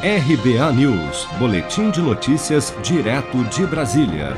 RBA News, Boletim de Notícias, direto de Brasília.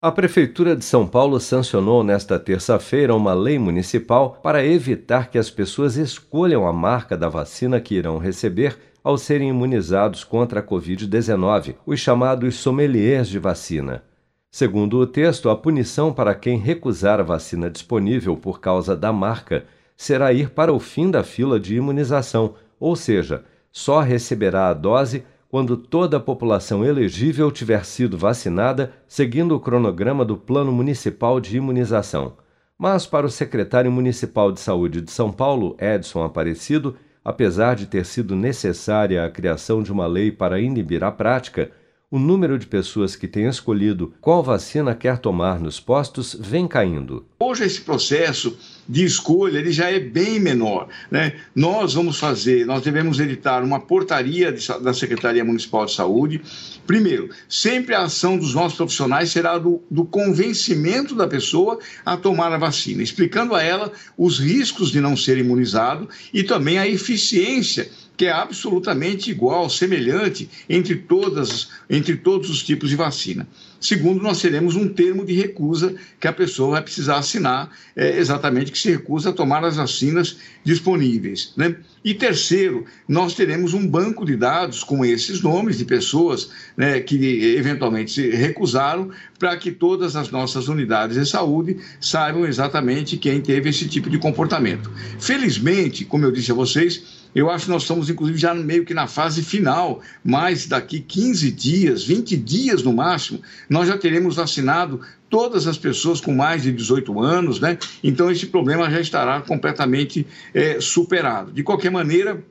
A Prefeitura de São Paulo sancionou nesta terça-feira uma lei municipal para evitar que as pessoas escolham a marca da vacina que irão receber ao serem imunizados contra a Covid-19, os chamados sommeliers de vacina. Segundo o texto, a punição para quem recusar a vacina disponível por causa da marca será ir para o fim da fila de imunização, ou seja, só receberá a dose quando toda a população elegível tiver sido vacinada, seguindo o cronograma do Plano Municipal de Imunização. Mas, para o secretário municipal de saúde de São Paulo, Edson Aparecido, apesar de ter sido necessária a criação de uma lei para inibir a prática, o número de pessoas que têm escolhido qual vacina quer tomar nos postos vem caindo. Hoje esse processo de escolha ele já é bem menor. Né? Nós vamos fazer, nós devemos editar uma portaria de, da Secretaria Municipal de Saúde. Primeiro, sempre a ação dos nossos profissionais será do, do convencimento da pessoa a tomar a vacina, explicando a ela os riscos de não ser imunizado e também a eficiência que é absolutamente igual, semelhante entre, todas, entre todos os tipos de vacina. Segundo, nós teremos um termo de recusa que a pessoa vai precisar assinar, é, exatamente que se recusa a tomar as vacinas disponíveis. Né? E terceiro, nós teremos um banco de dados com esses nomes de pessoas né, que eventualmente se recusaram, para que todas as nossas unidades de saúde saibam exatamente quem teve esse tipo de comportamento. Felizmente, como eu disse a vocês, eu acho que nós estamos, inclusive, já meio que na fase final, mas daqui 15 dias, 20 dias no máximo, nós já teremos vacinado todas as pessoas com mais de 18 anos, né? Então, esse problema já estará completamente é, superado. De qualquer maneira,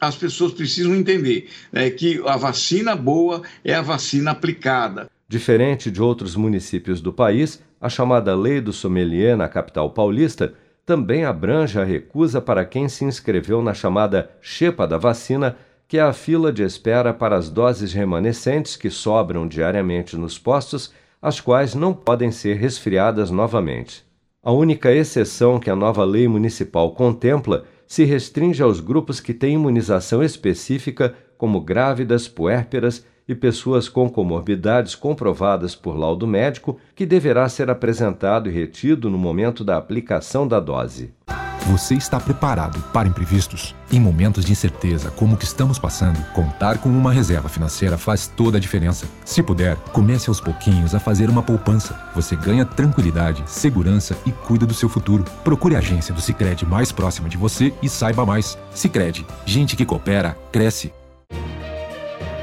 as pessoas precisam entender né, que a vacina boa é a vacina aplicada. Diferente de outros municípios do país, a chamada Lei do Sommelier na capital paulista também abrange a recusa para quem se inscreveu na chamada Xepa da vacina, que é a fila de espera para as doses remanescentes que sobram diariamente nos postos, as quais não podem ser resfriadas novamente. A única exceção que a nova lei municipal contempla se restringe aos grupos que têm imunização específica, como grávidas, puérperas e pessoas com comorbidades comprovadas por laudo médico, que deverá ser apresentado e retido no momento da aplicação da dose. Você está preparado para imprevistos? Em momentos de incerteza como o que estamos passando, contar com uma reserva financeira faz toda a diferença. Se puder, comece aos pouquinhos a fazer uma poupança. Você ganha tranquilidade, segurança e cuida do seu futuro. Procure a agência do Sicredi mais próxima de você e saiba mais. Sicredi, gente que coopera cresce